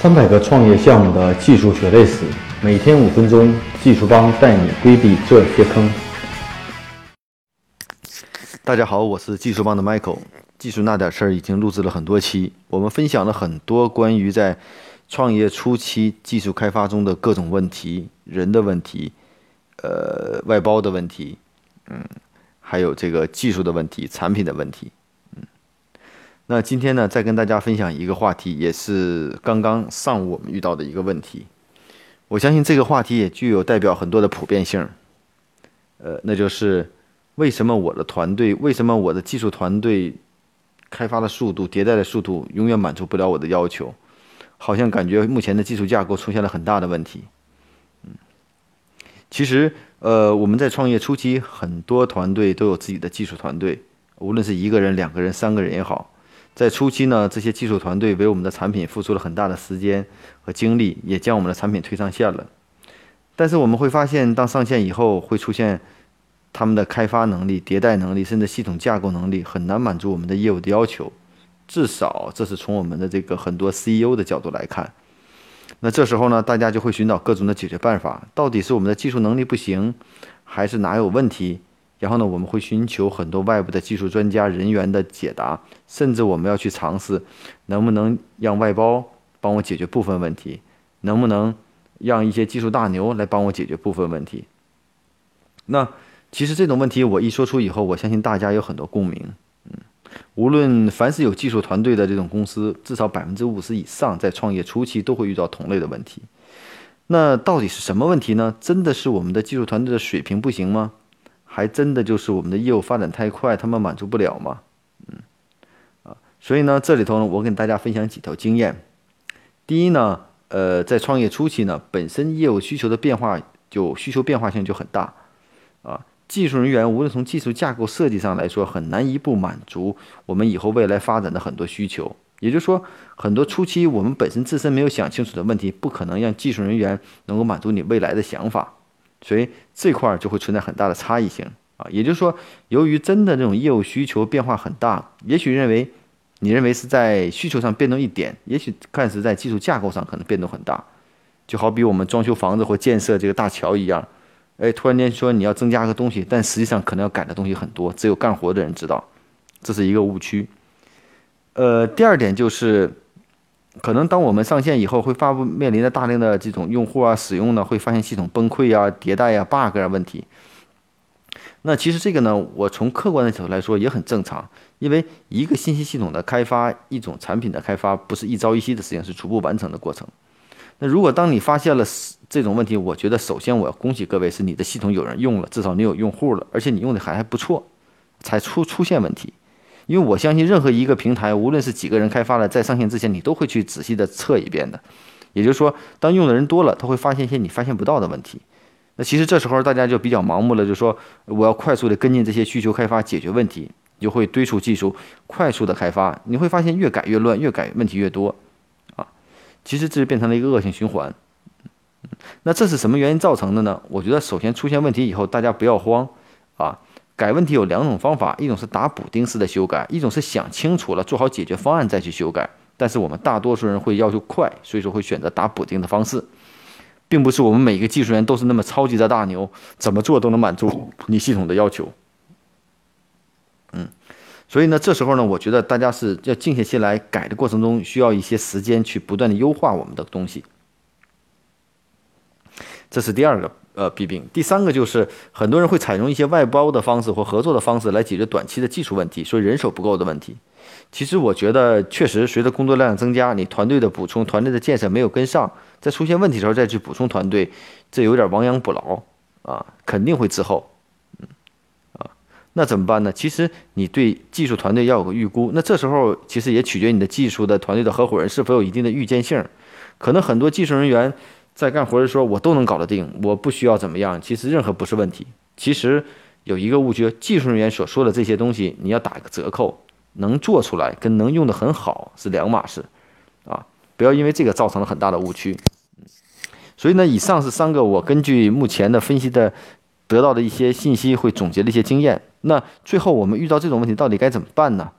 三百个创业项目的技术血泪史，每天五分钟，技术帮带你规避这些坑。大家好，我是技术帮的 Michael。技术那点事儿已经录制了很多期，我们分享了很多关于在创业初期技术开发中的各种问题、人的问题、呃外包的问题，嗯，还有这个技术的问题、产品的问题。那今天呢，再跟大家分享一个话题，也是刚刚上午我们遇到的一个问题。我相信这个话题也具有代表很多的普遍性。呃，那就是为什么我的团队，为什么我的技术团队开发的速度、迭代的速度永远满足不了我的要求？好像感觉目前的技术架构出现了很大的问题。嗯，其实，呃，我们在创业初期，很多团队都有自己的技术团队，无论是一个人、两个人、三个人也好。在初期呢，这些技术团队为我们的产品付出了很大的时间和精力，也将我们的产品推上线了。但是我们会发现，当上线以后，会出现他们的开发能力、迭代能力，甚至系统架构能力很难满足我们的业务的要求。至少这是从我们的这个很多 CEO 的角度来看。那这时候呢，大家就会寻找各种的解决办法。到底是我们的技术能力不行，还是哪有问题？然后呢，我们会寻求很多外部的技术专家人员的解答，甚至我们要去尝试，能不能让外包帮我解决部分问题，能不能让一些技术大牛来帮我解决部分问题。那其实这种问题我一说出以后，我相信大家有很多共鸣。嗯，无论凡是有技术团队的这种公司，至少百分之五十以上在创业初期都会遇到同类的问题。那到底是什么问题呢？真的是我们的技术团队的水平不行吗？还真的就是我们的业务发展太快，他们满足不了吗？嗯，啊，所以呢，这里头呢，我跟大家分享几条经验。第一呢，呃，在创业初期呢，本身业务需求的变化就需求变化性就很大，啊，技术人员无论从技术架构设计上来说，很难一步满足我们以后未来发展的很多需求。也就是说，很多初期我们本身自身没有想清楚的问题，不可能让技术人员能够满足你未来的想法。所以这块儿就会存在很大的差异性啊，也就是说，由于真的这种业务需求变化很大，也许认为你认为是在需求上变动一点，也许看似在技术架构上可能变动很大，就好比我们装修房子或建设这个大桥一样，哎，突然间说你要增加个东西，但实际上可能要改的东西很多，只有干活的人知道，这是一个误区。呃，第二点就是。可能当我们上线以后，会发布面临着大量的这种用户啊使用呢，会发现系统崩溃啊、迭代啊、bug 啊问题。那其实这个呢，我从客观的角度来说也很正常，因为一个信息系统的开发，一种产品的开发，不是一朝一夕的事情，是逐步完成的过程。那如果当你发现了这种问题，我觉得首先我要恭喜各位，是你的系统有人用了，至少你有用户了，而且你用的还还不错，才出出现问题。因为我相信，任何一个平台，无论是几个人开发的，在上线之前，你都会去仔细的测一遍的。也就是说，当用的人多了，他会发现一些你发现不到的问题。那其实这时候大家就比较盲目了，就是说我要快速的跟进这些需求开发，解决问题，就会堆出技术，快速的开发。你会发现越改越乱，越改问题越多，啊，其实这就变成了一个恶性循环。那这是什么原因造成的呢？我觉得首先出现问题以后，大家不要慌，啊。改问题有两种方法，一种是打补丁式的修改，一种是想清楚了做好解决方案再去修改。但是我们大多数人会要求快，所以说会选择打补丁的方式，并不是我们每一个技术员都是那么超级的大牛，怎么做都能满足你系统的要求。嗯，所以呢，这时候呢，我觉得大家是要静下心来改的过程中，需要一些时间去不断的优化我们的东西。这是第二个。呃，弊病。第三个就是很多人会采用一些外包的方式或合作的方式来解决短期的技术问题，所以人手不够的问题。其实我觉得，确实随着工作量增加，你团队的补充、团队的建设没有跟上，在出现问题的时候再去补充团队，这有点亡羊补牢啊，肯定会滞后。嗯，啊，那怎么办呢？其实你对技术团队要有个预估，那这时候其实也取决于你的技术的团队的合伙人是否有一定的预见性，可能很多技术人员。在干活的时候，我都能搞得定，我不需要怎么样。其实任何不是问题。其实有一个误区，技术人员所说的这些东西，你要打一个折扣，能做出来跟能用的很好是两码事，啊，不要因为这个造成了很大的误区。所以呢，以上是三个我根据目前的分析的得到的一些信息，会总结的一些经验。那最后我们遇到这种问题到底该怎么办呢？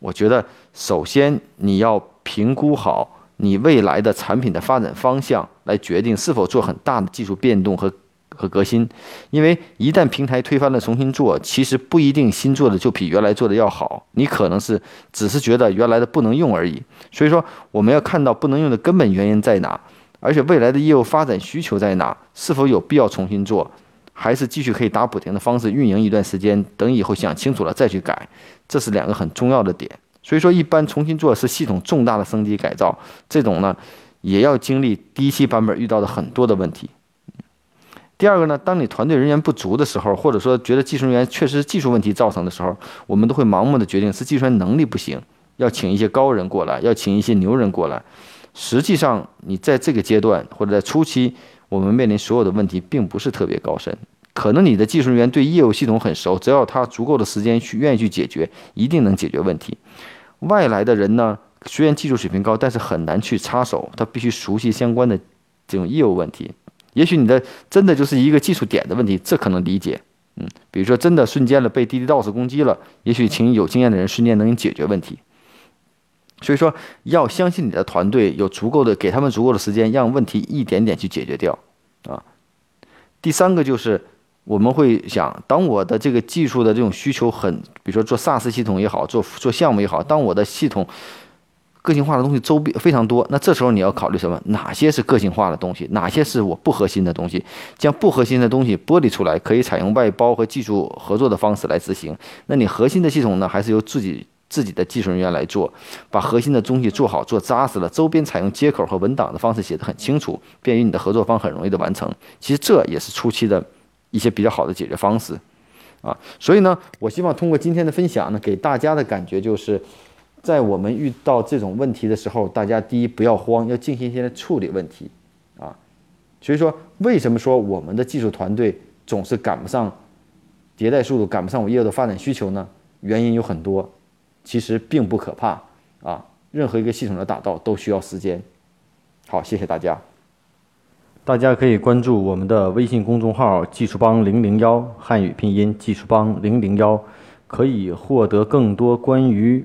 我觉得首先你要评估好。你未来的产品的发展方向，来决定是否做很大的技术变动和和革新。因为一旦平台推翻了重新做，其实不一定新做的就比原来做的要好，你可能是只是觉得原来的不能用而已。所以说，我们要看到不能用的根本原因在哪，而且未来的业务发展需求在哪，是否有必要重新做，还是继续可以打补丁的方式运营一段时间，等以后想清楚了再去改，这是两个很重要的点。所以说，一般重新做是系统重大的升级改造，这种呢，也要经历第一期版本遇到的很多的问题。第二个呢，当你团队人员不足的时候，或者说觉得技术人员确实是技术问题造成的时候，我们都会盲目的决定是技术员能力不行，要请一些高人过来，要请一些牛人过来。实际上，你在这个阶段或者在初期，我们面临所有的问题并不是特别高深。可能你的技术人员对业务系统很熟，只要他足够的时间去愿意去解决，一定能解决问题。外来的人呢，虽然技术水平高，但是很难去插手，他必须熟悉相关的这种业务问题。也许你的真的就是一个技术点的问题，这可能理解。嗯，比如说真的瞬间了被滴滴 DOS 攻击了，也许请有经验的人瞬间能解决问题。所以说，要相信你的团队有足够的，给他们足够的时间，让问题一点点去解决掉。啊，第三个就是。我们会想，当我的这个技术的这种需求很，比如说做 SaaS 系统也好，做做项目也好，当我的系统个性化的东西周边非常多，那这时候你要考虑什么？哪些是个性化的东西？哪些是我不核心的东西？将不核心的东西剥离出来，可以采用外包和技术合作的方式来执行。那你核心的系统呢，还是由自己自己的技术人员来做，把核心的东西做好做扎实了，周边采用接口和文档的方式写得很清楚，便于你的合作方很容易的完成。其实这也是初期的。一些比较好的解决方式，啊，所以呢，我希望通过今天的分享呢，给大家的感觉就是，在我们遇到这种问题的时候，大家第一不要慌，要静心心的处理问题，啊，所以说为什么说我们的技术团队总是赶不上迭代速度，赶不上我业务的发展需求呢？原因有很多，其实并不可怕，啊，任何一个系统的打造都需要时间。好，谢谢大家。大家可以关注我们的微信公众号“技术帮零零幺”汉语拼音“技术帮零零幺”，可以获得更多关于